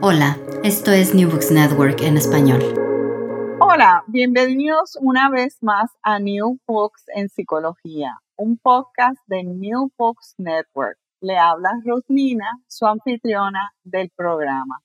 Hola, esto es New Books Network en español. Hola, bienvenidos una vez más a New Books en Psicología, un podcast de New Books Network. Le habla Rosnina, su anfitriona del programa.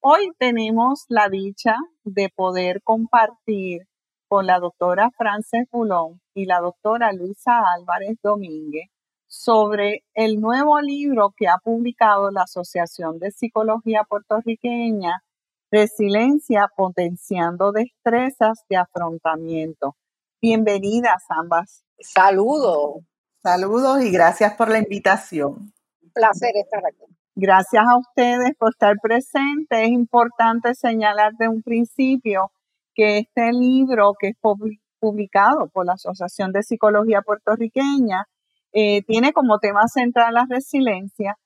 Hoy tenemos la dicha de poder compartir con la doctora Frances Bulón y la doctora Luisa Álvarez Domínguez sobre el nuevo libro que ha publicado la Asociación de Psicología Puertorriqueña, Resiliencia Potenciando Destrezas de Afrontamiento. Bienvenidas ambas. Saludos. Saludos y gracias por la invitación. Un placer estar aquí. Gracias a ustedes por estar presentes. Es importante señalar de un principio que este libro que es publicado por la Asociación de Psicología Puertorriqueña eh, tiene como tema central la resiliencia,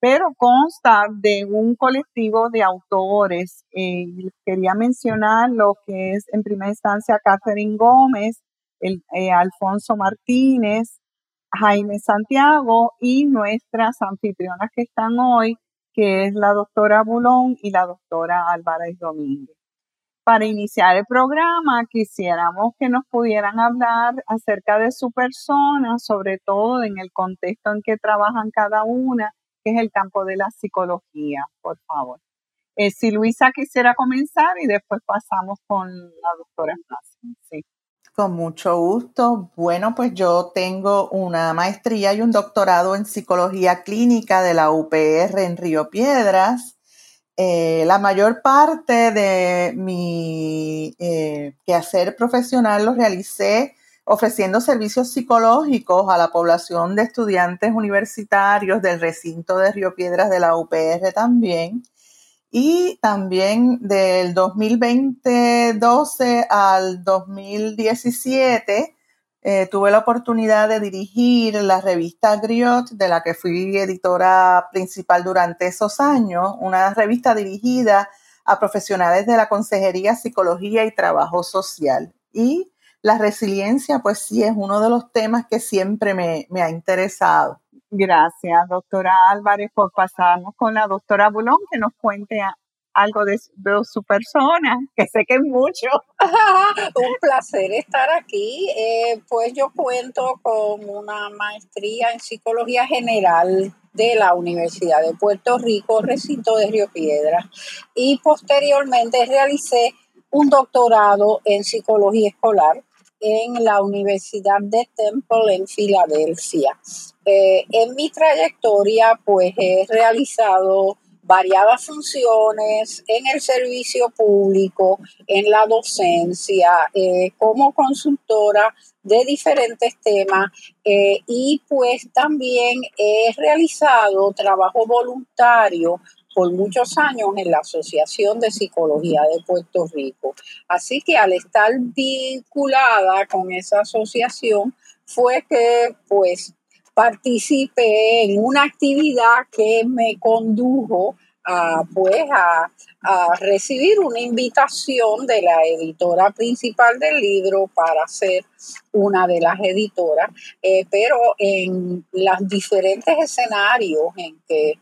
pero consta de un colectivo de autores. Eh, quería mencionar lo que es en primera instancia Catherine Gómez, el, eh, Alfonso Martínez, Jaime Santiago y nuestras anfitrionas que están hoy, que es la doctora Bulón y la doctora Álvarez Domínguez. Para iniciar el programa, quisiéramos que nos pudieran hablar acerca de su persona, sobre todo en el contexto en que trabajan cada una, que es el campo de la psicología, por favor. Eh, si Luisa quisiera comenzar y después pasamos con la doctora Sí. Con mucho gusto. Bueno, pues yo tengo una maestría y un doctorado en psicología clínica de la UPR en Río Piedras. Eh, la mayor parte de mi eh, quehacer profesional lo realicé ofreciendo servicios psicológicos a la población de estudiantes universitarios del recinto de Río Piedras de la UPR también. Y también del 2012 al 2017 eh, tuve la oportunidad de dirigir la revista Griot, de la que fui editora principal durante esos años, una revista dirigida a profesionales de la consejería, psicología y trabajo social. Y la resiliencia, pues sí, es uno de los temas que siempre me, me ha interesado. Gracias, doctora Álvarez, por pasarnos con la doctora Bulón, que nos cuente algo de, su persona, que sé que es mucho. Un placer estar aquí. Eh, pues yo cuento con una maestría en psicología general de la Universidad de Puerto Rico, recinto de Río Piedra, y posteriormente realicé un doctorado en psicología escolar en la Universidad de Temple en Filadelfia. Eh, en mi trayectoria, pues he realizado variadas funciones en el servicio público, en la docencia, eh, como consultora de diferentes temas eh, y pues también he realizado trabajo voluntario por muchos años en la Asociación de Psicología de Puerto Rico. Así que al estar vinculada con esa asociación fue que pues participé en una actividad que me condujo a, pues, a, recibir una invitación de la editora principal del libro para ser una de las editoras, eh, pero en los diferentes escenarios en que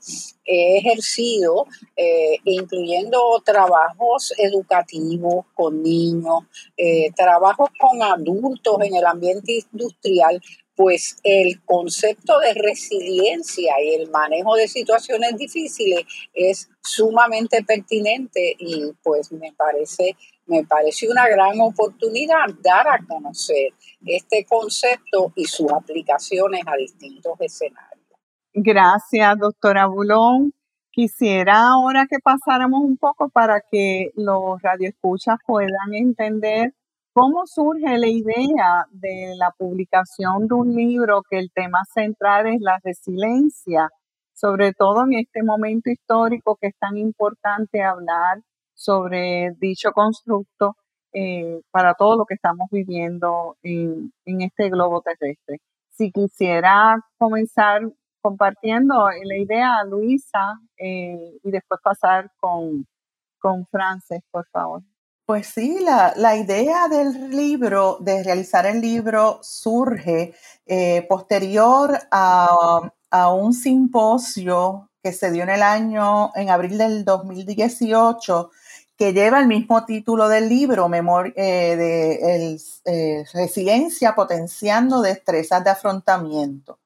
he ejercido, eh, incluyendo trabajos educativos con niños, eh, trabajos con adultos en el ambiente industrial, pues el concepto de resiliencia y el manejo de situaciones difíciles es sumamente pertinente y pues me parece me parece una gran oportunidad dar a conocer este concepto y sus aplicaciones a distintos escenarios. Gracias, doctora Bulón. Quisiera ahora que pasáramos un poco para que los radioescuchas puedan entender ¿Cómo surge la idea de la publicación de un libro que el tema central es la resiliencia, sobre todo en este momento histórico que es tan importante hablar sobre dicho constructo eh, para todo lo que estamos viviendo en, este globo terrestre. Si quisiera comenzar compartiendo la idea, Luisa, eh, y después pasar con, con Frances, por favor. Pues sí, la, idea del libro, de realizar el libro, surge eh, posterior a, un simposio que se dio en el año, en abril del 2018, que lleva el mismo título del libro, Memoria eh, de eh, Resiliencia Potenciando Destrezas de Afrontamiento.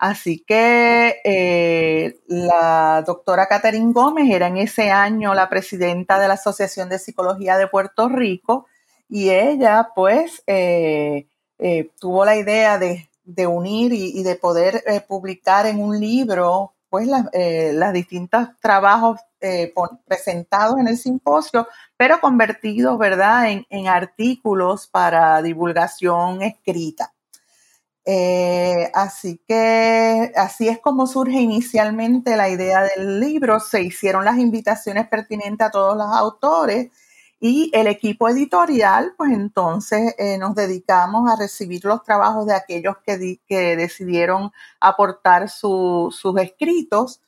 Así que eh, la doctora Catherine Gómez era en ese año la presidenta de la Asociación de Psicología de Puerto Rico y ella pues eh, eh, tuvo la idea de, unir y, de poder publicar en un libro pues los distintos trabajos presentados en el simposio, pero convertidos, ¿verdad?, en artículos para divulgación escrita. Eh, así que así es como surge inicialmente la idea del libro. Se hicieron las invitaciones pertinentes a todos los autores y el equipo editorial, pues entonces eh, nos dedicamos a recibir los trabajos de aquellos que, que decidieron aportar sus escritos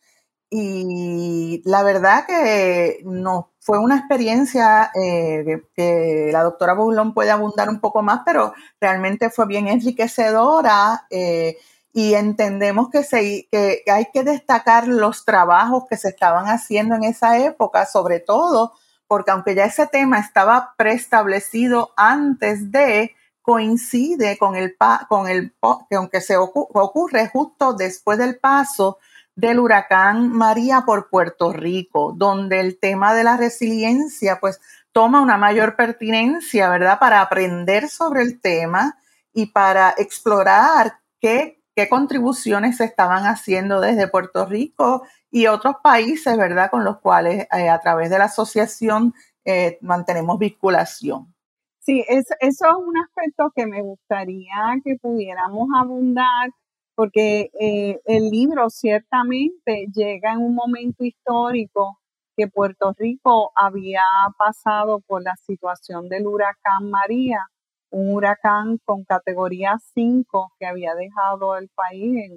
y la verdad que no, fue una experiencia eh, que, la doctora Boulon puede abundar un poco más, pero realmente fue bien enriquecedora eh, y entendemos que, se, que hay que destacar los trabajos que se estaban haciendo en esa época, sobre todo porque aunque ya ese tema estaba preestablecido antes de, coincide con el, con el que aunque se ocurre justo después del paso del huracán María por Puerto Rico, donde el tema de la resiliencia pues toma una mayor pertinencia, ¿verdad? Para aprender sobre el tema y para explorar qué, contribuciones se estaban haciendo desde Puerto Rico y otros países, ¿verdad? Con los cuales eh, a través de la asociación eh, mantenemos vinculación. Sí, eso es un aspecto que me gustaría que pudiéramos abundar porque eh, el libro ciertamente llega en un momento histórico que Puerto Rico había pasado por la situación del huracán María, un huracán con categoría 5 que había dejado el país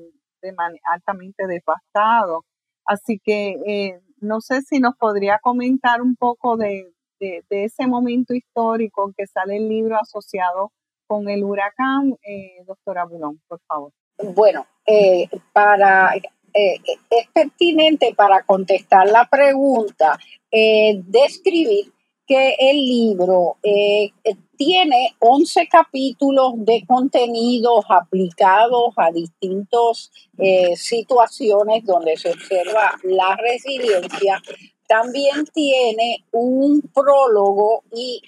altamente devastado. Así que eh, no sé si nos podría comentar un poco de, ese momento histórico que sale el libro asociado con el huracán, eh, doctora Bulón, por favor. Bueno, eh, para, eh, es pertinente para contestar la pregunta, eh, describir que el libro tiene 11 capítulos de contenidos aplicados a distintas situaciones donde se observa la resiliencia. También tiene un prólogo y,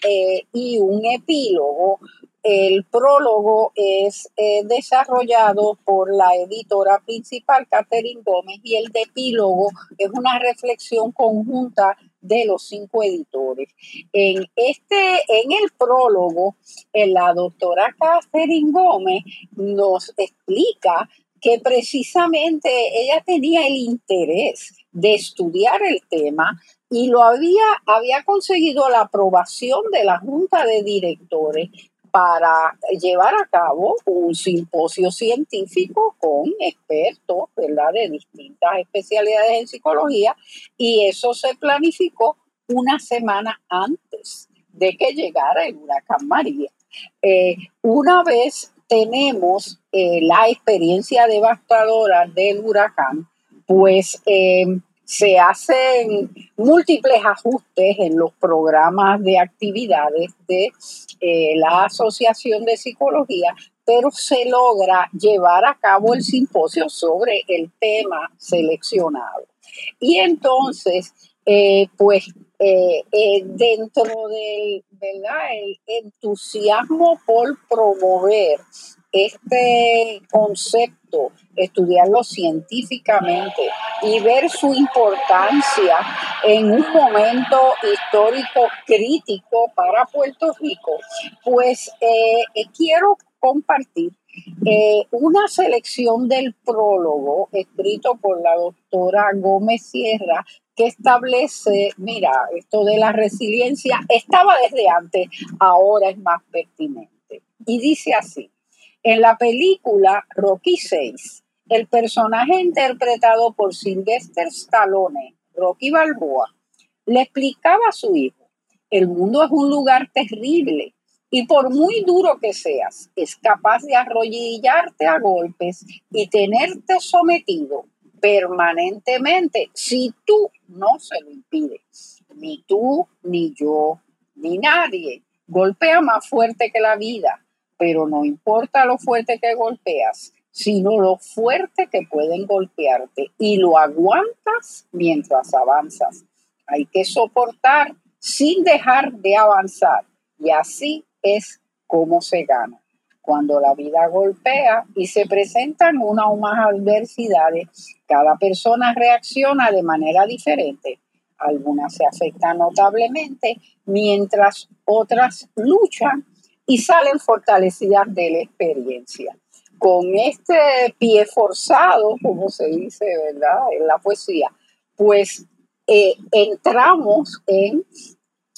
y un epílogo el prólogo es eh, desarrollado por la editora principal, Catherine Gómez, y el epílogo es una reflexión conjunta de los cinco editores. En, este, en el prólogo, eh, la doctora Catherine Gómez nos explica que precisamente ella tenía el interés de estudiar el tema y lo había, había conseguido la aprobación de la Junta de Directores para llevar a cabo un simposio científico con expertos ¿verdad? de distintas especialidades en psicología y eso se planificó una semana antes de que llegara el huracán María. Eh, una vez tenemos eh, la experiencia devastadora del huracán, pues eh, se hacen múltiples ajustes en los programas de actividades de eh, la Asociación de Psicología, pero se logra llevar a cabo el simposio sobre el tema seleccionado. Y entonces, eh, pues eh, dentro del el entusiasmo por promover este concepto, estudiarlo científicamente y ver su importancia en un momento histórico crítico para Puerto Rico, pues eh, eh, quiero compartir eh, una selección del prólogo escrito por la doctora Gómez Sierra que establece, mira, esto de la resiliencia estaba desde antes, ahora es más pertinente. Y dice así, en la película Rocky 6, el personaje interpretado por Sylvester Stallone, Rocky Balboa, le explicaba a su hijo, el mundo es un lugar terrible y por muy duro que seas, es capaz de arrodillarte a golpes y tenerte sometido permanentemente si tú no se lo impides. Ni tú, ni yo, ni nadie. Golpea más fuerte que la vida, pero no importa lo fuerte que golpeas, sino lo fuerte que pueden golpearte y lo aguantas mientras avanzas. Hay que soportar sin dejar de avanzar y así es como se gana. Cuando la vida golpea y se presentan una o más adversidades, cada persona reacciona de manera diferente. Algunas se afectan notablemente, mientras otras luchan y salen fortalecidas de la experiencia. Con este pie forzado, como se dice, ¿verdad? En la poesía, pues eh, entramos en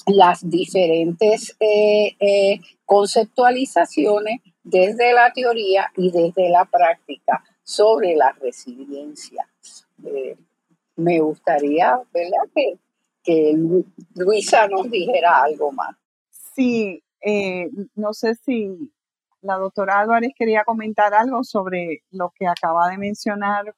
las diferentes eh, eh, conceptualizaciones desde la teoría y desde la práctica sobre la resiliencia. Eh, me gustaría, ¿verdad? Que, que Luisa nos dijera algo más. Sí, no sé si la doctora Álvarez quería comentar algo sobre lo que acaba de mencionar.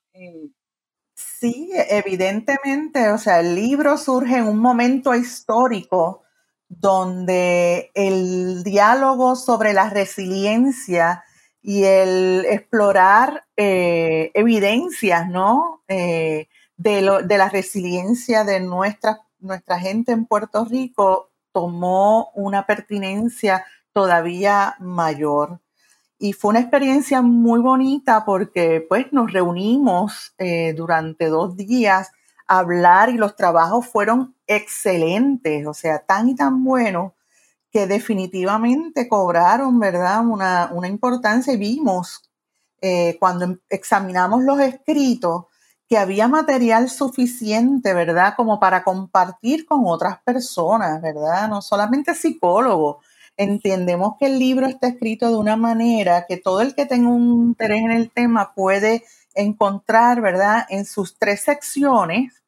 Sí, evidentemente, o sea, el libro surge en un momento histórico donde el diálogo sobre la resiliencia y el explorar eh, evidencias, ¿no? Eh, de, de, la resiliencia de nuestra, nuestra gente en Puerto Rico tomó una pertinencia todavía mayor. Y fue una experiencia muy bonita porque pues nos reunimos eh, durante dos días a hablar y los trabajos fueron excelentes, o sea, tan y tan buenos que definitivamente cobraron, ¿verdad? Una, importancia y vimos eh, cuando examinamos los escritos que había material suficiente, ¿verdad? Como para compartir con otras personas, ¿verdad? No solamente psicólogos. Entendemos que el libro está escrito de una manera que todo el que tenga un interés en el tema puede encontrar, ¿verdad? En sus tres secciones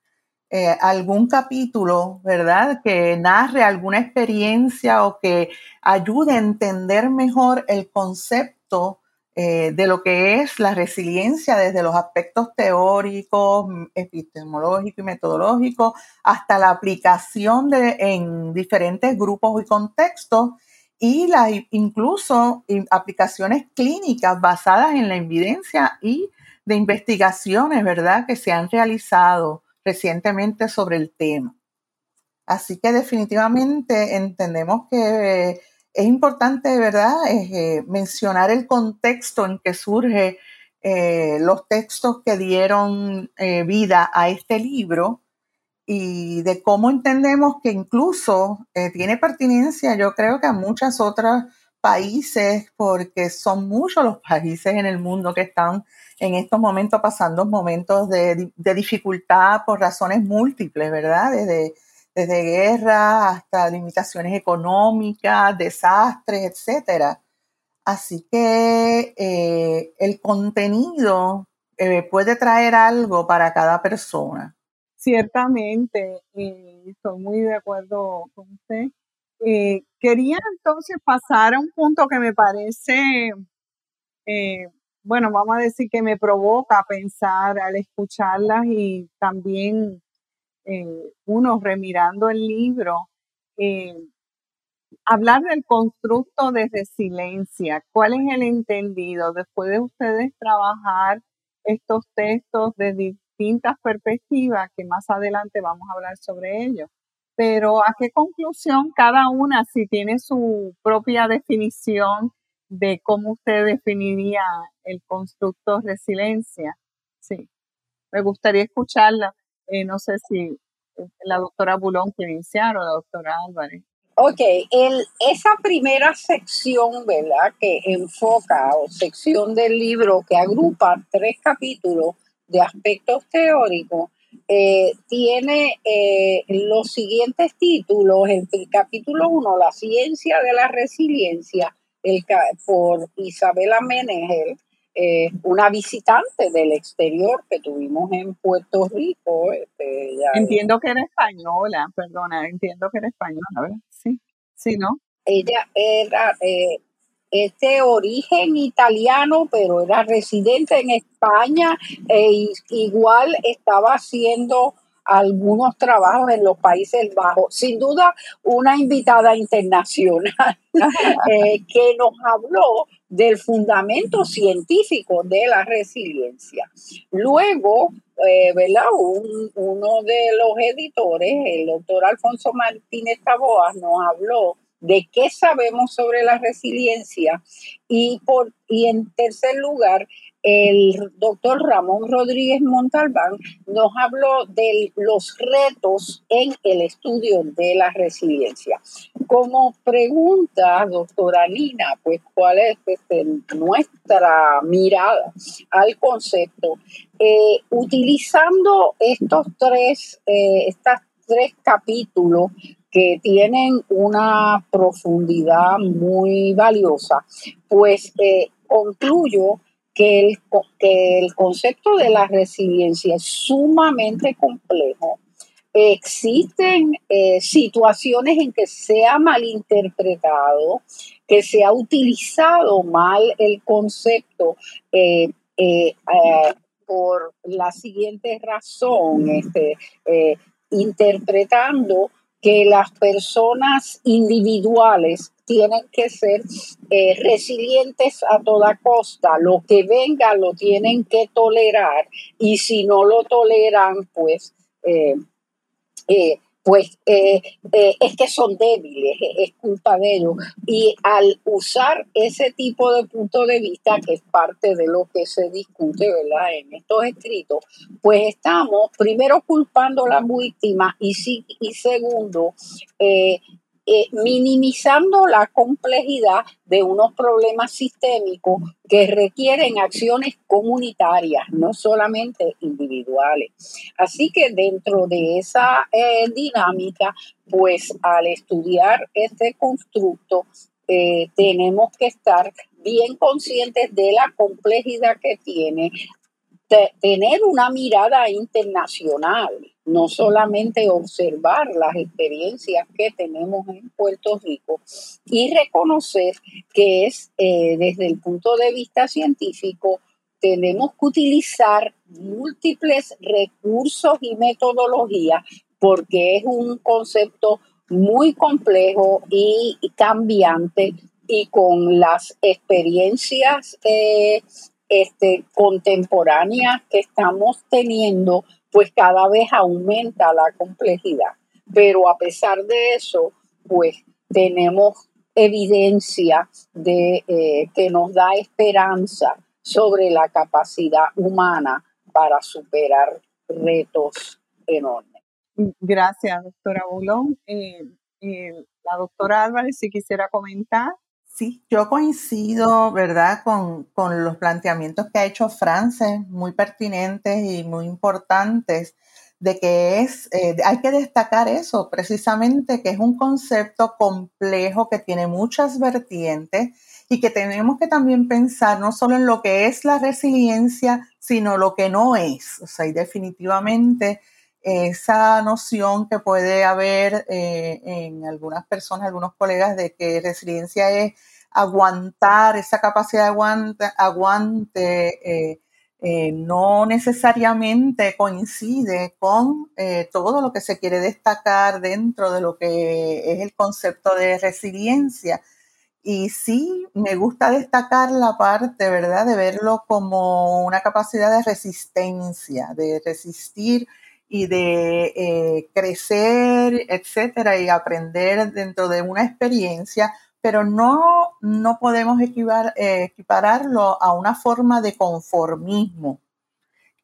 eh, algún capítulo, ¿verdad? Que narre alguna experiencia o que ayude a entender mejor el concepto eh, de lo que es la resiliencia desde los aspectos teóricos, epistemológicos y metodológicos, hasta la aplicación de, en diferentes grupos y contextos y la, incluso aplicaciones clínicas basadas en la evidencia y de investigaciones, ¿verdad?, que se han realizado recientemente sobre el tema. Así que definitivamente entendemos que es importante, ¿verdad?, eh, mencionar el contexto en que surge eh, los textos que dieron eh, vida a este libro y de cómo entendemos que incluso tiene pertinencia, yo creo que a muchos otros países, porque son muchos los países en el mundo que están en estos momentos pasando momentos de, dificultad por razones múltiples, ¿verdad? Desde, desde guerra hasta limitaciones económicas, desastres, etcétera. Así que eh, el contenido eh, puede traer algo para cada persona. Ciertamente, estoy muy de acuerdo con usted. Eh, quería entonces pasar a un punto que me parece bueno, vamos a decir que me provoca pensar al escucharlas y también eh, uno remirando el libro, eh, hablar del constructo de resiliencia. ¿Cuál es el entendido? Después de ustedes trabajar estos textos de distintas perspectivas, que más adelante vamos a hablar sobre ellos. Pero a qué conclusión cada una, si tiene su propia definición de cómo usted definiría el constructo resiliencia. Sí, me gustaría escucharla. Eh, no sé si eh, la doctora Bulón quiere iniciar o la doctora Álvarez. Ok, el, esa primera sección, ¿verdad? Que enfoca, o sección del libro que agrupa tres capítulos de aspectos teóricos, eh, tiene eh, los siguientes títulos. El, capítulo 1, La ciencia de la resiliencia, el, por Isabela Menegel, eh, una visitante del exterior que tuvimos en Puerto Rico. Este, entiendo que era española, perdona, entiendo que era española, ¿verdad? Sí, sí, ¿no? Ella era este origen italiano, pero era residente en España e igual estaba haciendo algunos trabajos en los Países Bajos. Sin duda, una invitada internacional eh, que nos habló del fundamento científico de la resiliencia. Luego, eh, ¿verdad? uno de los editores, el doctor Alfonso Martínez Taboas, nos habló de qué sabemos sobre la resiliencia y, por, y en tercer lugar, el doctor Ramón Rodríguez Montalbán nos habló de los retos en el estudio de la resiliencia. Como pregunta, doctora Nina, pues cuál es este, nuestra mirada al concepto, eh, utilizando estos tres, eh, estas tres capítulos que tienen una profundidad muy valiosa, pues eh, concluyo que el, que el concepto de la resiliencia es sumamente complejo. Existen eh, situaciones en que se ha malinterpretado, que se ha utilizado mal el concepto eh, por la siguiente razón, este, interpretando que las personas individuales tienen que ser eh, resilientes a toda costa. Lo que venga lo tienen que tolerar y si no lo toleran, pues eh, eh, pues es que son débiles, es culpa de ellos. Y al usar ese tipo de punto de vista, que es parte de lo que se discute ¿verdad? en estos escritos, pues estamos primero culpando a la víctima y, y segundo, eh, minimizando la complejidad de unos problemas sistémicos que requieren acciones comunitarias, no solamente individuales. Así que dentro de esa eh, dinámica, pues al estudiar este constructo, eh, tenemos que estar bien conscientes de la complejidad que tiene, tener una mirada internacional, no solamente observar las experiencias que tenemos en Puerto Rico y reconocer que es eh, desde el punto de vista científico, tenemos que utilizar múltiples recursos y metodologías porque es un concepto muy complejo y cambiante y con las experiencias eh, este, contemporáneas que estamos teniendo, pues cada vez aumenta la complejidad. Pero a pesar de eso, pues tenemos evidencia de eh, que nos da esperanza sobre la capacidad humana para superar retos enormes. Gracias, doctora Bulón. Eh, eh, la doctora Álvarez, si quisiera comentar. Sí, yo coincido, ¿verdad?, con, los planteamientos que ha hecho Frances, muy pertinentes y muy importantes, de que es, eh, hay que destacar eso, precisamente, que es un concepto complejo que tiene muchas vertientes y que tenemos que también pensar no solo en lo que es la resiliencia, sino lo que no es. O sea, y definitivamente esa noción que puede haber eh, en algunas personas, algunos colegas, de que resiliencia es aguantar, esa capacidad de aguante, aguante eh, eh, no necesariamente coincide con todo lo que se quiere destacar dentro de lo que es el concepto de resiliencia. Y sí, me gusta destacar la parte, ¿verdad?, de verlo como una capacidad de resistencia, de resistir y de eh, crecer, etcétera, y aprender dentro de una experiencia, pero no, no podemos eh, equipararlo a una forma de conformismo,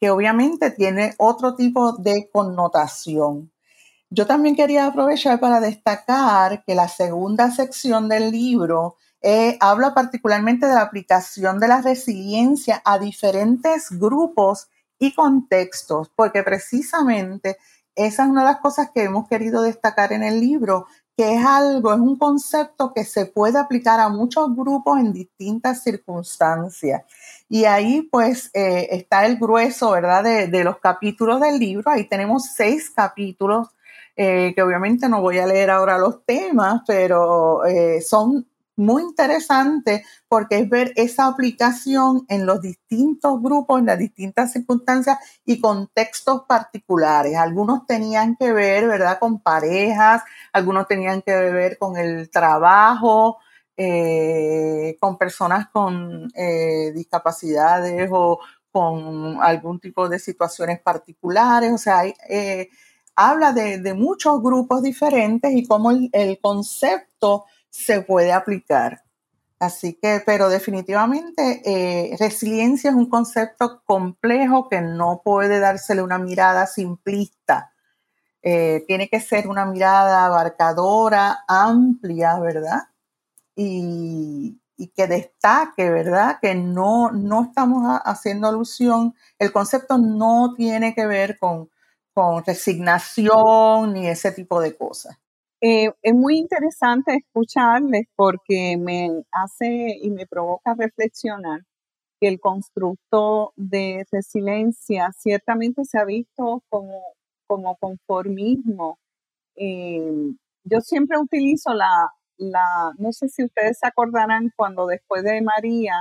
que obviamente tiene otro tipo de connotación. Yo también quería aprovechar para destacar que la segunda sección del libro eh, habla particularmente de la aplicación de la resiliencia a diferentes grupos y contextos, porque precisamente esa es una de las cosas que hemos querido destacar en el libro, que es algo, es un concepto que se puede aplicar a muchos grupos en distintas circunstancias. Y ahí pues eh, está el grueso, ¿verdad? De, los capítulos del libro. Ahí tenemos seis capítulos, eh, que obviamente no voy a leer ahora los temas, pero eh, son muy interesante porque es ver esa aplicación en los distintos grupos, en las distintas circunstancias y contextos particulares. Algunos tenían que ver, ¿verdad?, con parejas, algunos tenían que ver con el trabajo, eh, con personas con eh, discapacidades o con algún tipo de situaciones particulares. O sea, eh, habla de, muchos grupos diferentes y cómo el concepto se puede aplicar. Así que, pero definitivamente eh, resiliencia es un concepto complejo que no puede dársele una mirada simplista. Eh, tiene que ser una mirada abarcadora, amplia, ¿verdad? Y, que destaque, ¿verdad? Que no, no estamos haciendo alusión, el concepto no tiene que ver con, con resignación ni ese tipo de cosas. Eh, es muy interesante escucharles porque me hace y me provoca reflexionar que el constructo de resiliencia ciertamente se ha visto como, como conformismo. Eh, yo siempre utilizo la, la, no sé si ustedes se acordarán cuando después de María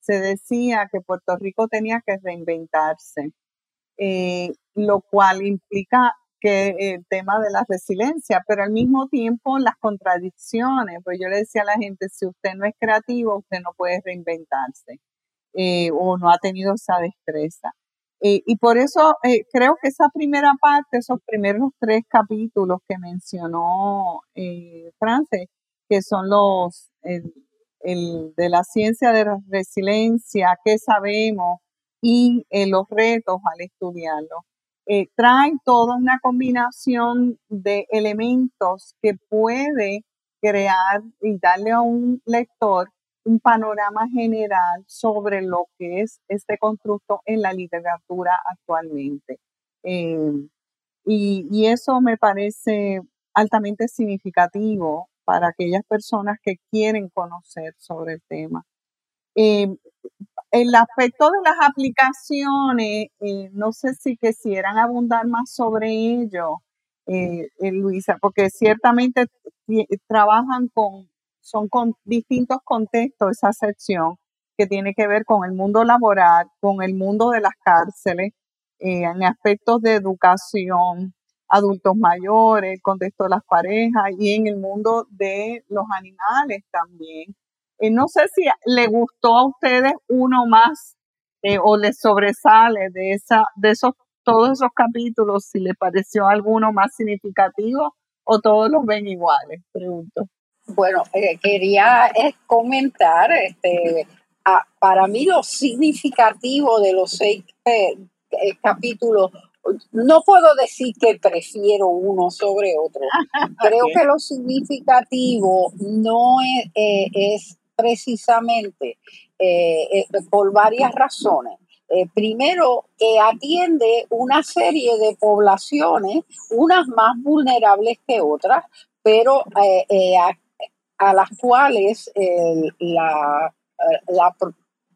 se decía que Puerto Rico tenía que reinventarse, eh, lo cual implica que el tema de la resiliencia, pero al mismo tiempo las contradicciones, pues yo le decía a la gente, si usted no es creativo, usted no puede reinventarse eh, o no ha tenido esa destreza. Eh, y por eso eh, creo que esa primera parte, esos primeros tres capítulos que mencionó Frances, que son los el, de la ciencia de la resiliencia, qué sabemos y los retos al estudiarlo eh, trae toda una combinación de elementos que puede crear y darle a un lector un panorama general sobre lo que es este constructo en la literatura actualmente. Eh, y, eso me parece altamente significativo para aquellas personas que quieren conocer sobre el tema. Eh, el aspecto de las aplicaciones, eh, no sé si quisieran abundar más sobre ello, eh, eh, Luisa, porque ciertamente trabajan con, son con distintos contextos esa sección que tiene que ver con el mundo laboral, con el mundo de las cárceles, en aspectos de educación, adultos mayores, el contexto de las parejas y en el mundo de los animales también. Eh, no sé si le gustó a ustedes uno más eh, o les sobresale de, esa, de esos, todos esos capítulos, si le pareció alguno más significativo o todos los ven iguales, pregunto. Bueno, eh, quería comentar, este, para mí lo significativo de los seis capítulos no puedo decir que prefiero uno sobre otro. Creo que lo significativo no es precisamente eh, eh, por varias razones. Eh, primero, que atiende una serie de poblaciones, unas más vulnerables que otras, pero a, las cuales la,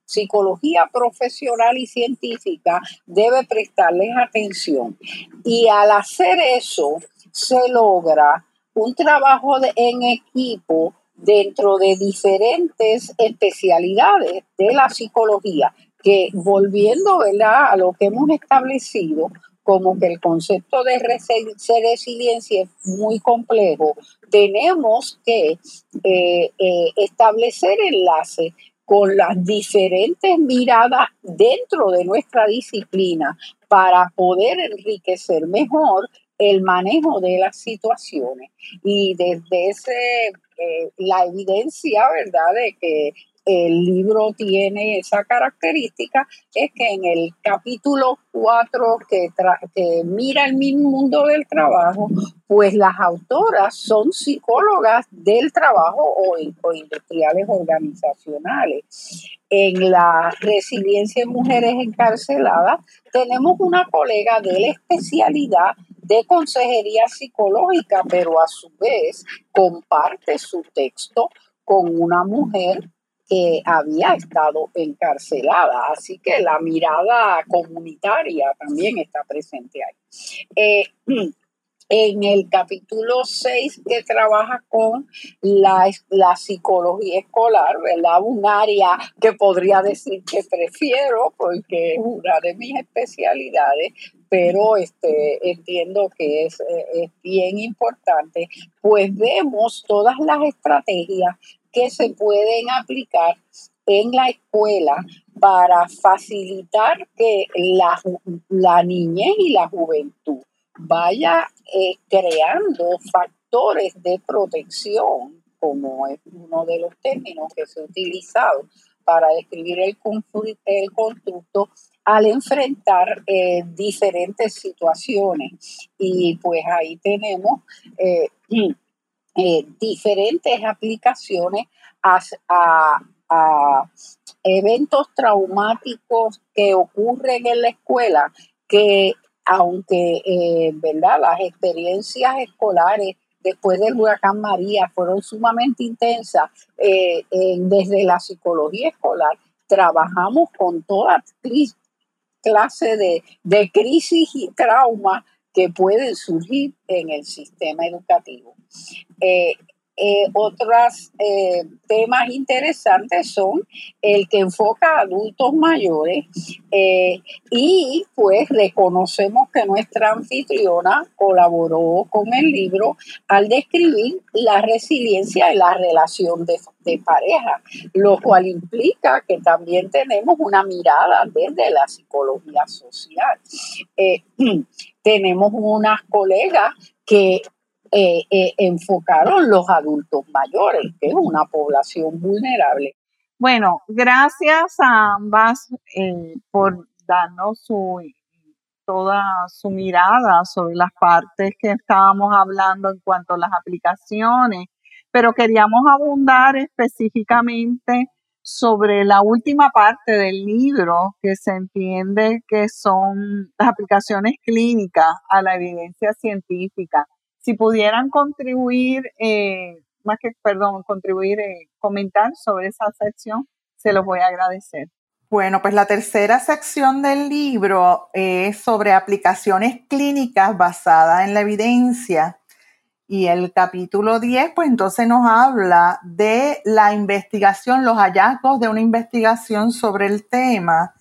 psicología profesional y científica debe prestarles atención. Y al hacer eso, se logra un trabajo en equipo dentro de diferentes especialidades de la psicología, que volviendo a lo que hemos establecido, como que el concepto de resiliencia es muy complejo, tenemos que eh, eh, establecer enlaces con las diferentes miradas dentro de nuestra disciplina para poder enriquecer mejor el manejo de las situaciones. Y desde ese la evidencia, ¿verdad?, de que el libro tiene esa característica es que en el capítulo 4 que, mira el mismo mundo del trabajo, pues las autoras son psicólogas del trabajo o, industriales organizacionales. En la resiliencia en mujeres encarceladas tenemos una colega de la especialidad de consejería psicológica, pero a su vez comparte su texto con una mujer que había estado encarcelada. Así que la mirada comunitaria también está presente ahí. Eh, en el capítulo 6 que trabaja con la, la, psicología escolar, ¿verdad? Un área que podría decir que prefiero porque es una de mis especialidades, pero este, entiendo que es, es bien importante, pues vemos todas las estrategias que se pueden aplicar en la escuela para facilitar que la, la niñez y la juventud vaya eh, creando factores de protección, como es uno de los términos que se ha utilizado para describir el, el constructo al enfrentar eh, diferentes situaciones. Y pues ahí tenemos eh, eh, diferentes aplicaciones a, eventos traumáticos que ocurren en la escuela, que aunque eh, ¿verdad? las experiencias escolares después del huracán María fueron sumamente intensas, eh, desde la psicología escolar trabajamos con toda clase de, de crisis y traumas que pueden surgir en el sistema educativo. Eh, eh, otros eh, temas interesantes son el que enfoca a adultos mayores y pues reconocemos que nuestra anfitriona colaboró con el libro al describir la resiliencia en la relación de, de pareja, lo cual implica que también tenemos una mirada desde la psicología social. tenemos unas colegas que eh, eh, enfocaron los adultos mayores, que es una población vulnerable. Bueno, gracias a ambas eh, por darnos su, toda su mirada sobre las partes que estábamos hablando en cuanto a las aplicaciones, pero queríamos abundar específicamente sobre la última parte del libro, que se entiende que son las aplicaciones clínicas a la evidencia científica. Si pudieran contribuir, eh, más que, perdón, contribuir, eh, comentar sobre esa sección, se los voy a agradecer. Bueno, pues la tercera sección del libro es sobre aplicaciones clínicas basadas en la evidencia y el capítulo 10, pues entonces nos habla de la investigación, los hallazgos de una investigación sobre el tema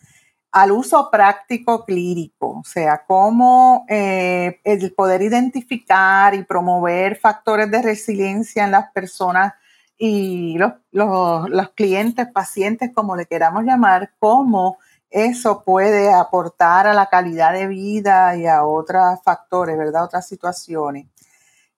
al uso práctico clínico, o sea, cómo eh, el poder identificar y promover factores de resiliencia en las personas y los, los clientes, pacientes, como le queramos llamar, cómo eso puede aportar a la calidad de vida y a otros factores, ¿verdad? Otras situaciones.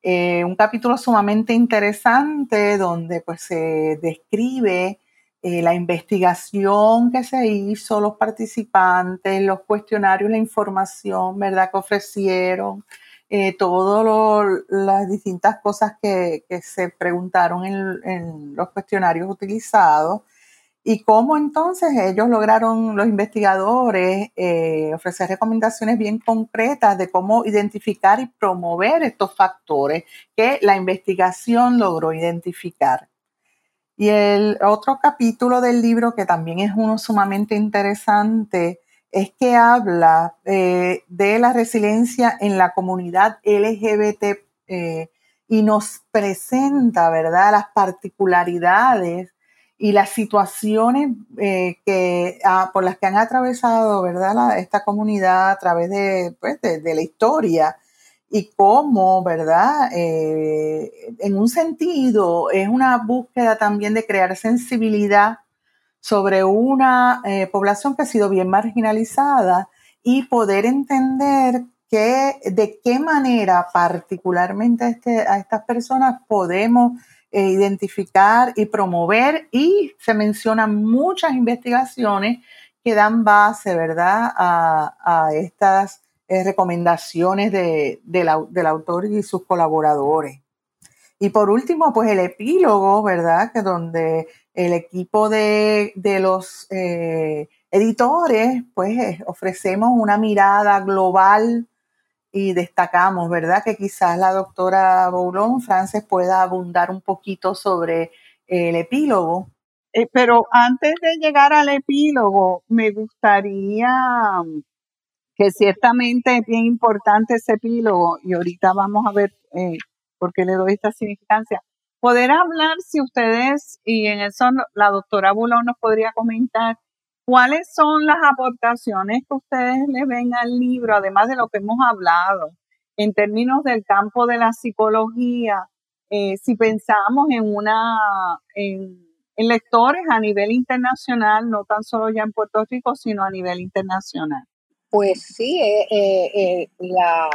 Eh, un capítulo sumamente interesante donde pues se describe eh, la investigación que se hizo, los participantes, los cuestionarios, la información, ¿verdad? Que ofrecieron, eh, todas las distintas cosas que, se preguntaron en, los cuestionarios utilizados y cómo entonces ellos lograron, los investigadores, eh, ofrecer recomendaciones bien concretas de cómo identificar y promover estos factores que la investigación logró identificar. Y el otro capítulo del libro, que también es uno sumamente interesante, es que habla eh, de la resiliencia en la comunidad LGBT eh, y nos presenta, ¿verdad?, las particularidades y las situaciones eh, que, por las que han atravesado ¿verdad? esta comunidad a través de, pues, de, la historia y cómo, ¿verdad? Eh, en un sentido, es una búsqueda también de crear sensibilidad sobre una eh, población que ha sido bien marginalizada y poder entender que, de qué manera particularmente este, a estas personas podemos eh, identificar y promover y se mencionan muchas investigaciones que dan base, ¿verdad?, a, estas eh, recomendaciones del autor y sus colaboradores. Y por último, pues el epílogo, ¿verdad?, que donde el equipo de, los eh, editores, pues ofrecemos una mirada global y destacamos, ¿verdad? Que quizás la doctora Boulon Frances pueda abundar un poquito sobre el epílogo. Eh, pero antes de llegar al epílogo, me gustaría que ciertamente es bien importante ese epílogo y ahorita vamos a ver eh, por qué le doy esta significancia. Poder hablar, si ustedes, y en eso la doctora Boulon nos podría comentar, ¿Cuáles son las aportaciones que ustedes le ven al libro, además de lo que hemos hablado, en términos del campo de la psicología? Eh, si pensamos en una en, lectores a nivel internacional, no tan solo ya en Puerto Rico, sino a nivel internacional. Pues sí, eh, eh, la,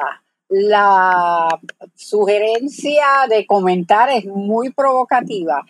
la sugerencia de comentar es muy provocativa.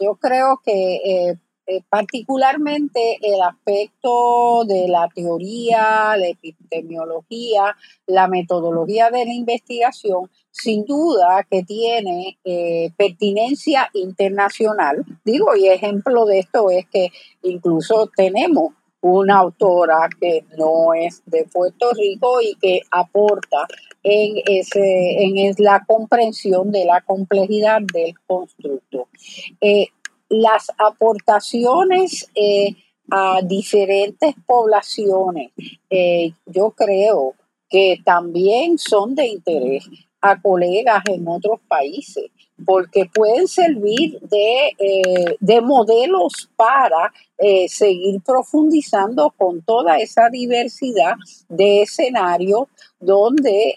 yo creo que eh, particularmente el aspecto de la teoría, la epidemiología, la metodología de la investigación, sin duda que tiene eh, pertinencia internacional. Digo, y ejemplo de esto es que incluso tenemos una autora que no es de Puerto Rico y que aporta en, ese, en la comprensión de la complejidad del constructo. Eh, las aportaciones eh, a diferentes poblaciones, eh, yo creo que también son de interés a colegas en otros países, porque pueden servir de, eh, modelos para seguir profundizando con toda esa diversidad de escenarios donde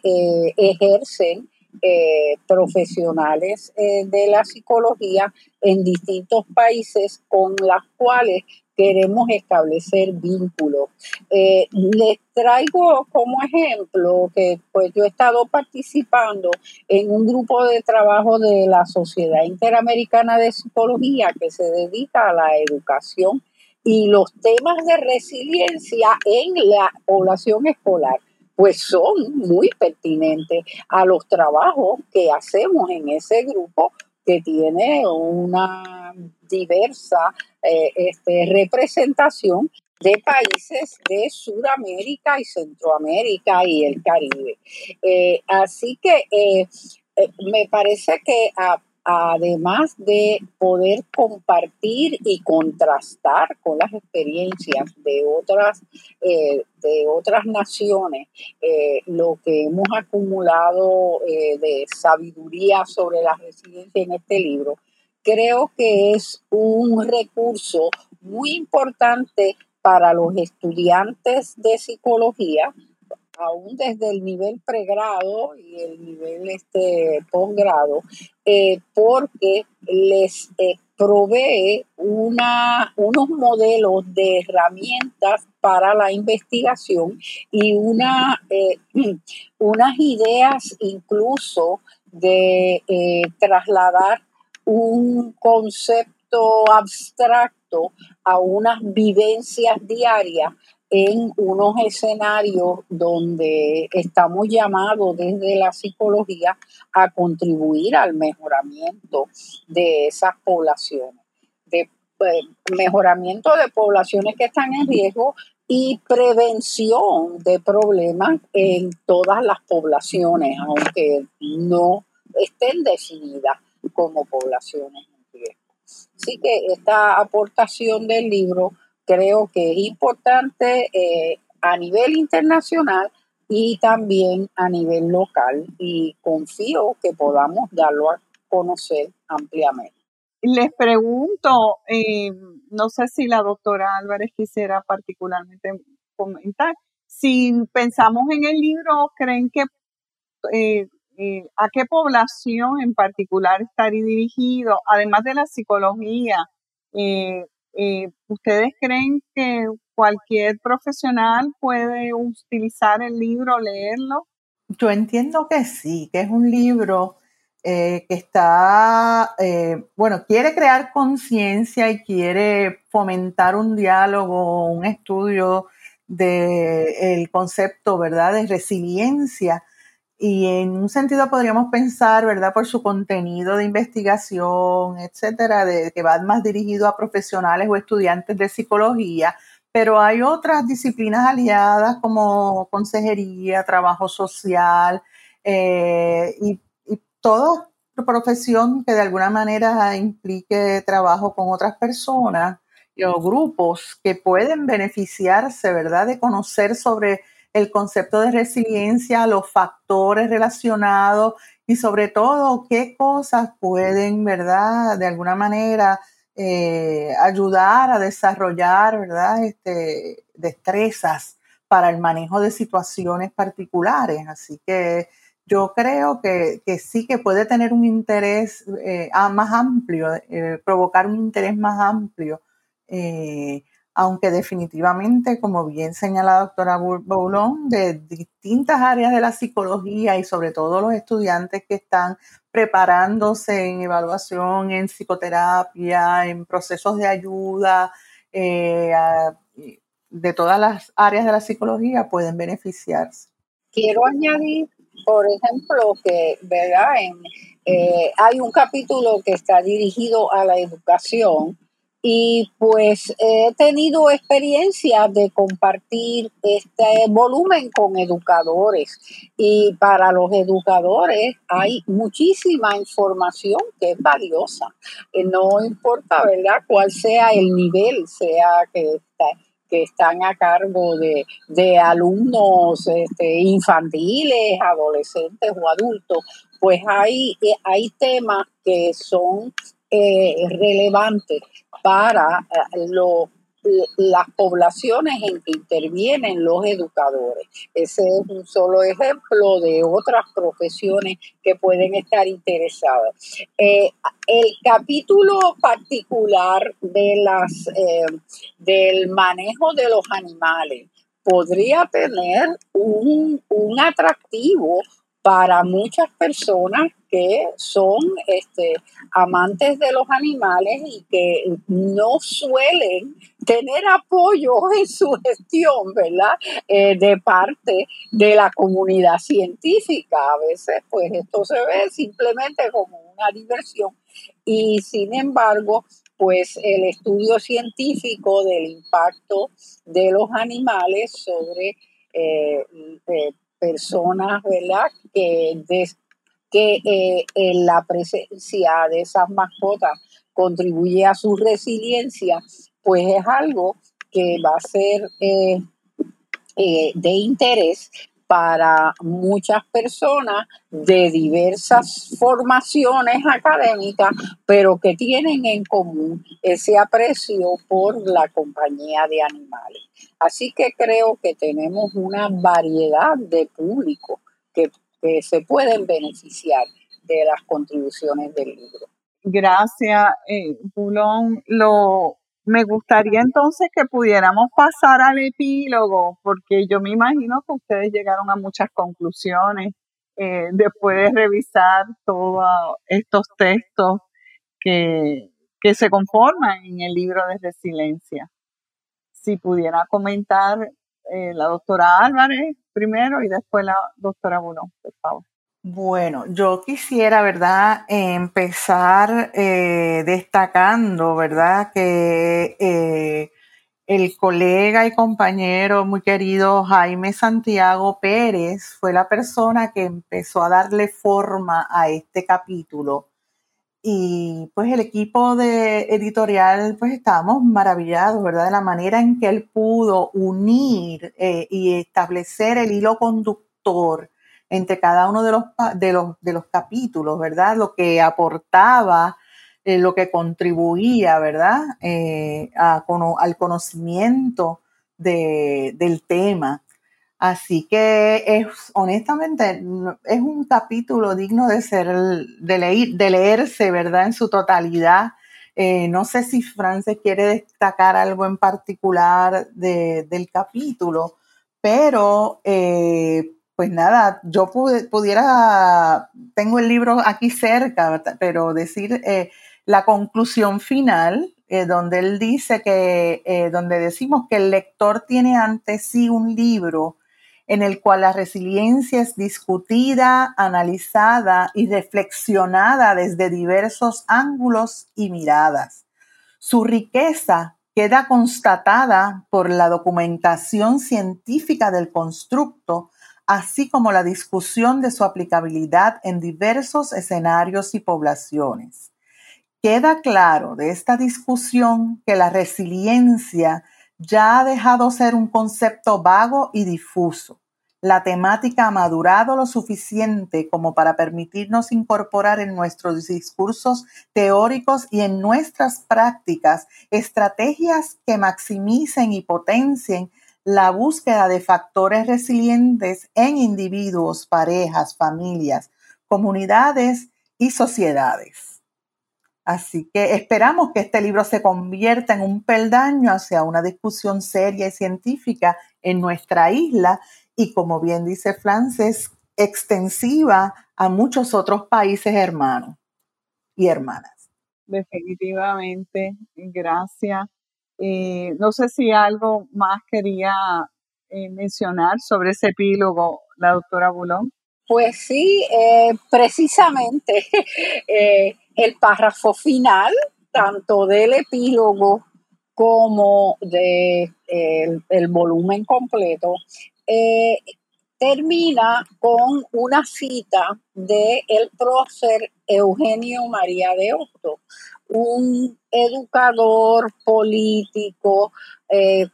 ejercen eh, profesionales eh, de la psicología en distintos países con las cuales queremos establecer vínculos. Eh, les traigo como ejemplo que pues yo he estado participando en un grupo de trabajo de la Sociedad Interamericana de Psicología que se dedica a la educación y los temas de resiliencia en la población escolar pues son muy pertinentes a los trabajos que hacemos en ese grupo que tiene una diversa eh, este, representación de países de Sudamérica y Centroamérica y el Caribe. Eh, así que eh, me parece que además de poder compartir y contrastar con las experiencias de otras, de otras naciones, lo que hemos acumulado de sabiduría sobre la residencia en este libro, creo que es un recurso muy importante para los estudiantes de psicología, aún desde el nivel pregrado y el nivel este, posgrado, eh, porque les eh, provee unos modelos de herramientas para la investigación y eh, unas ideas incluso de trasladar un concepto abstracto a unas vivencias diarias en unos escenarios donde estamos llamados desde la psicología a contribuir al mejoramiento de esas poblaciones, de pues, mejoramiento de poblaciones que están en riesgo y prevención de problemas en todas las poblaciones, aunque no estén definidas como poblaciones en. Así que esta aportación del libro creo que es importante eh, a nivel internacional y también a nivel local y confío que podamos darlo a conocer ampliamente. Les pregunto, eh, no sé si la doctora Álvarez quisiera particularmente comentar, si pensamos en el libro, ¿creen que eh, a qué población en particular estaría dirigido, además de la psicología? Eh, ¿Ustedes creen que cualquier profesional puede utilizar el libro, leerlo? Yo entiendo que sí, que es un libro eh, que está, eh, bueno, quiere crear conciencia y quiere fomentar un diálogo, un estudio del concepto, ¿verdad?, de resiliencia. Y en un sentido podríamos pensar, ¿verdad?, por su contenido de investigación, etcétera, de, que va más dirigido a profesionales o estudiantes de psicología, pero hay otras disciplinas aliadas como consejería, trabajo social eh, y, y toda profesión que de alguna manera implique trabajo con otras personas o grupos que pueden beneficiarse, ¿verdad?, de conocer sobre el concepto de resiliencia, los factores relacionados y sobre todo qué cosas pueden, ¿verdad?, de alguna manera eh, ayudar a desarrollar, ¿verdad?, este, destrezas para el manejo de situaciones particulares. Así que yo creo que, sí que puede tener un interés eh, más amplio, eh, provocar un interés más amplio aunque definitivamente, como bien señala la doctora Boulon, de distintas áreas de la psicología y sobre todo los estudiantes que están preparándose en evaluación, en psicoterapia, en procesos de ayuda, eh, de todas las áreas de la psicología pueden beneficiarse. Quiero añadir, por ejemplo, que ¿verdad? Eh, hay un capítulo que está dirigido a la educación y pues he tenido experiencia de compartir este volumen con educadores y para los educadores hay muchísima información que es valiosa. Eh, no importa, ¿verdad?, cuál sea el nivel, sea que que están a cargo de, alumnos este, infantiles, adolescentes o adultos, pues hay, eh, hay temas que son eh, relevantes para eh, las poblaciones en que intervienen los educadores. Ese es un solo ejemplo de otras profesiones que pueden estar interesadas. Eh, el capítulo particular de las, del manejo de los animales podría tener un, un atractivo para muchas personas que son este, amantes de los animales y que no suelen tener apoyo en su gestión, ¿verdad? Eh, de parte de la comunidad científica. A veces, pues esto se ve simplemente como una diversión y sin embargo, pues el estudio científico del impacto de los animales sobre eh, eh, personas, ¿verdad? Que, que eh, en la presencia de esas mascotas contribuye a su resiliencia, pues es algo que va a ser eh, eh, de interés para muchas personas de diversas formaciones académicas, pero que tienen en común ese aprecio por la compañía de animales. Así que creo que tenemos una variedad de públicos que, se pueden beneficiar de las contribuciones del libro. Gracias, eh, Bulón. Lo, me gustaría entonces que pudiéramos pasar al epílogo, porque yo me imagino que ustedes llegaron a muchas conclusiones eh, después de revisar todos estos textos que, que se conforman en el libro de resiliencia si pudiera comentar eh, la doctora Álvarez primero y después la doctora Bulón, por favor. Bueno, yo quisiera, ¿verdad?, empezar eh, destacando, ¿verdad?, que eh, el colega y compañero muy querido Jaime Santiago Pérez fue la persona que empezó a darle forma a este capítulo y pues el equipo de editorial, pues estábamos maravillados, ¿verdad? De la manera en que él pudo unir eh, y establecer el hilo conductor entre cada uno de los, de los, de los capítulos, ¿verdad? Lo que aportaba, eh, lo que contribuía, ¿verdad? Eh, al conocimiento del tema. Así que es, honestamente, es un capítulo digno de ser, de, leer, de leerse, ¿verdad? En su totalidad. Eh, no sé si Frances quiere destacar algo en particular del capítulo, pero pues nada, yo pudiera, tengo el libro aquí cerca, pero decir eh, la conclusión final, eh, donde él dice que, eh, donde decimos que el lector tiene ante sí un libro en el cual la resiliencia es discutida, analizada y reflexionada desde diversos ángulos y miradas. Su riqueza queda constatada por la documentación científica del constructo, así como la discusión de su aplicabilidad en diversos escenarios y poblaciones. Queda claro de esta discusión que la resiliencia ya ha dejado ser un concepto vago y difuso. La temática ha madurado lo suficiente como para permitirnos incorporar en nuestros discursos teóricos y en nuestras prácticas estrategias que maximicen y potencien la búsqueda de factores resilientes en individuos, parejas, familias, comunidades y sociedades. Así que esperamos que este libro se convierta en un peldaño hacia una discusión seria y científica en nuestra isla y, como bien dice Frances, extensiva a muchos otros países hermanos y hermanas. Definitivamente, gracias eh, no sé si algo más quería eh, mencionar sobre ese epílogo, la doctora Bulón. Pues sí, eh, precisamente el párrafo final, tanto del epílogo como del de el volumen completo, termina con una cita del el prócer Eugenio María de Hostos, un educador político eh,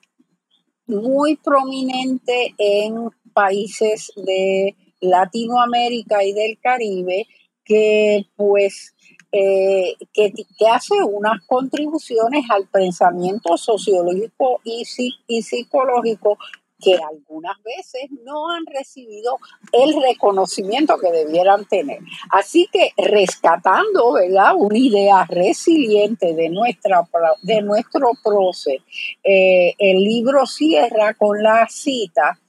muy prominente en países de Latinoamérica y del Caribe que pues eh, que, hace unas contribuciones al pensamiento sociológico y, y psicológico que algunas veces no han recibido el reconocimiento que debieran tener. Así que rescatando, ¿verdad? Una idea resiliente de, nuestra, de nuestro proceso, eh, el libro cierra con la cita,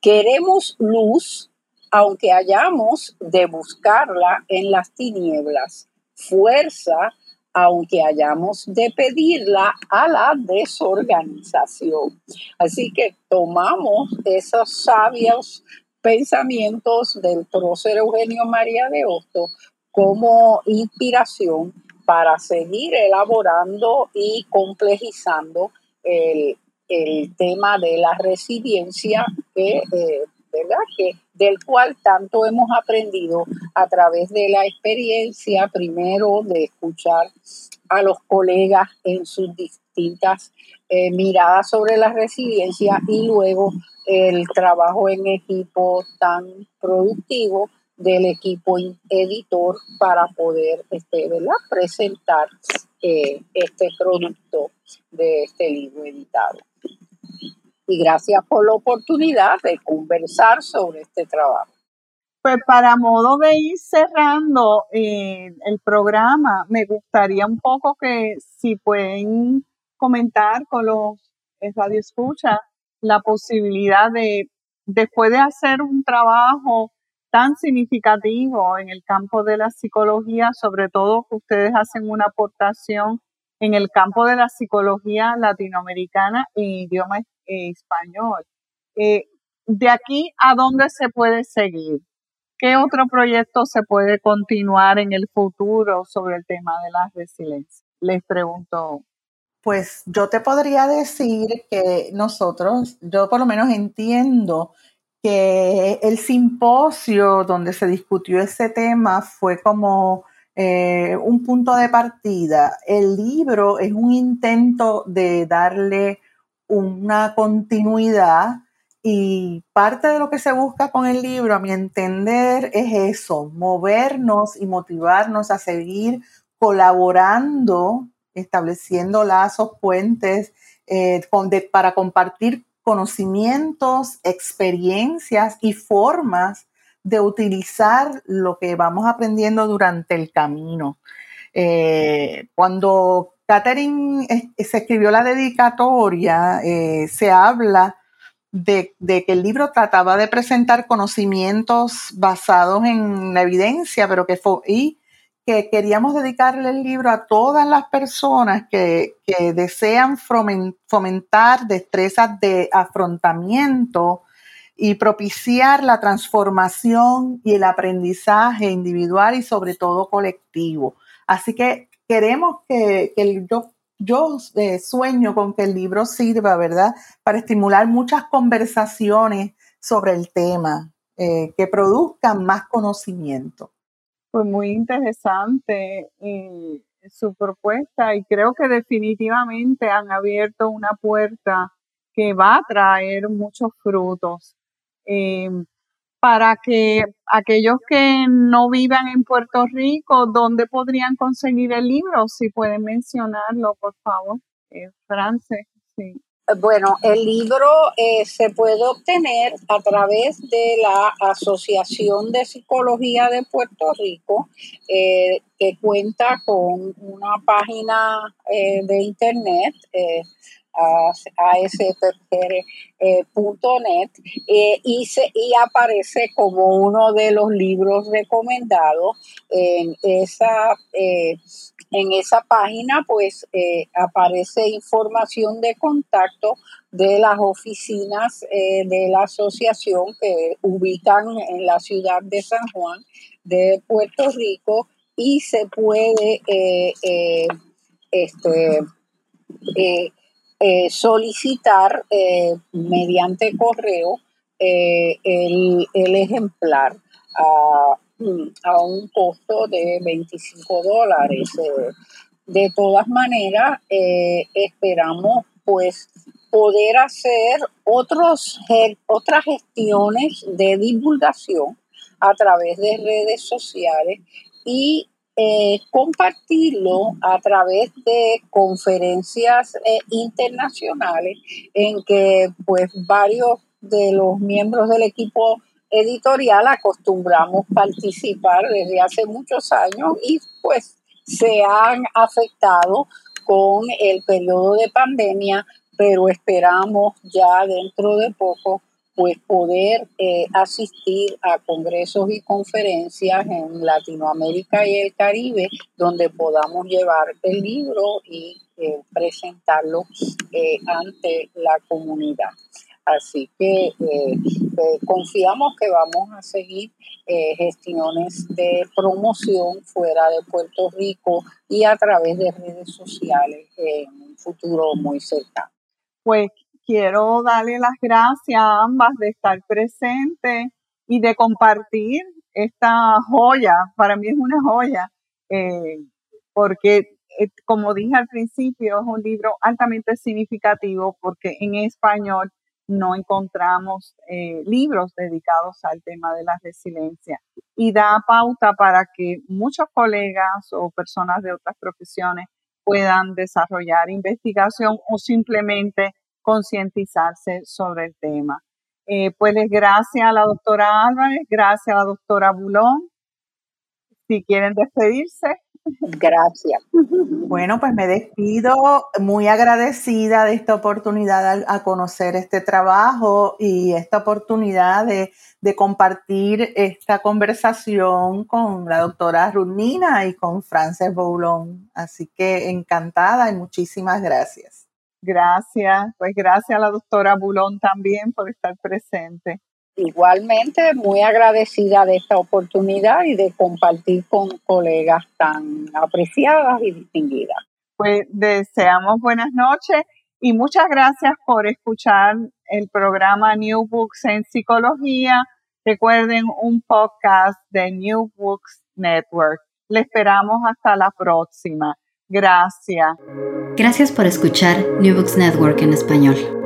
queremos luz aunque hayamos de buscarla en las tinieblas, fuerza aunque hayamos de pedirla a la desorganización. Así que tomamos esos sabios pensamientos del prócer Eugenio María de Hosto como inspiración para seguir elaborando y complejizando el, tema de la resiliencia que eh, ¿verdad? Que, del cual tanto hemos aprendido a través de la experiencia, primero de escuchar a los colegas en sus distintas eh, miradas sobre la resiliencia y luego el trabajo en equipo tan productivo del equipo editor para poder este, presentar eh, este producto de este libro editado y gracias por la oportunidad de conversar sobre este trabajo. Pues para modo de ir cerrando eh, el programa, me gustaría un poco que si pueden comentar con los radioescuchas la posibilidad de, después de hacer un trabajo tan significativo en el campo de la psicología, sobre todo que ustedes hacen una aportación en el campo de la psicología latinoamericana en idioma español. Eh, de aquí a dónde se puede seguir. ¿Qué otro proyecto se puede continuar en el futuro sobre el tema de la resiliencia? Les pregunto. Pues yo te podría decir que nosotros, yo por lo menos entiendo que el simposio donde se discutió ese tema fue como eh, un punto de partida. El libro es un intento de darle una continuidad y parte de lo que se busca con el libro, a mi entender, es eso, movernos y motivarnos a seguir colaborando, estableciendo lazos, puentes, eh, para compartir conocimientos, experiencias y formas de utilizar lo que vamos aprendiendo durante el camino. Eh, cuando Catherine se escribió la dedicatoria, eh, se habla de, que el libro trataba de presentar conocimientos basados en la evidencia, pero que fue, y que queríamos dedicarle el libro a todas las personas que, que desean fomentar destrezas de afrontamiento y propiciar la transformación y el aprendizaje individual y sobre todo colectivo. Así que queremos que, yo, yo eh, sueño con que el libro sirva, ¿verdad? Para estimular muchas conversaciones sobre el tema, eh, que produzcan más conocimiento. Pues muy interesante eh, su propuesta y creo que definitivamente han abierto una puerta que va a traer muchos frutos. Para que aquellos que no vivan en Puerto Rico, ¿dónde podrían conseguir el libro? Si pueden mencionarlo, por favor. Eh, France, sí. Bueno, el libro eh, se puede obtener a través de la Asociación de Psicología de Puerto Rico, eh, que cuenta con una página eh, de internet asppr.net eh, y, se, y aparece como uno de los libros recomendados en esa, eh, en esa página pues eh, aparece información de contacto de las oficinas de la asociación que ubican en la ciudad de San Juan de Puerto Rico y se puede este, eh, solicitar eh, mediante correo eh, el, ejemplar a, un costo de 25 dólares. de todas maneras, esperamos pues poder hacer otros, otras gestiones de divulgación a través de redes sociales y eh, compartirlo a través de conferencias eh, internacionales en que pues varios de los miembros del equipo editorial acostumbramos participar desde hace muchos años y pues se han afectado con el periodo de pandemia, pero esperamos ya dentro de poco pues poder eh, asistir a congresos y conferencias en Latinoamérica y el Caribe donde podamos llevar el libro y eh, presentarlo eh, ante la comunidad. Así que confiamos que vamos a seguir gestiones de promoción fuera de Puerto Rico y a través de redes sociales en un futuro muy cercano. Pues quiero darle las gracias a ambas de estar presentes y de compartir esta joya. Para mí es una joya, eh, porque eh, como dije al principio, es un libro altamente significativo porque en español no encontramos eh, libros dedicados al tema de la resiliencia y da pauta para que muchos colegas o personas de otras profesiones puedan desarrollar investigación o simplemente concientizarse sobre el tema. Eh, pues gracias a la doctora Álvarez, gracias a la doctora Bulón. Si quieren despedirse. Gracias. Bueno, pues me despido muy agradecida de esta oportunidad a, conocer este trabajo y esta oportunidad de, de, compartir esta conversación con la doctora Runina y con Frances Boulon. Así que encantada y muchísimas gracias. Gracias, pues gracias a la doctora Bulón también por estar presente. Igualmente, muy agradecida de esta oportunidad y de compartir con colegas tan apreciadas y distinguidas. Pues deseamos buenas noches y muchas gracias por escuchar el programa New Books en Psicología. Recuerden un podcast de New Books Network. Le esperamos hasta la próxima. Gracias. Gracias por escuchar New Books Network en español.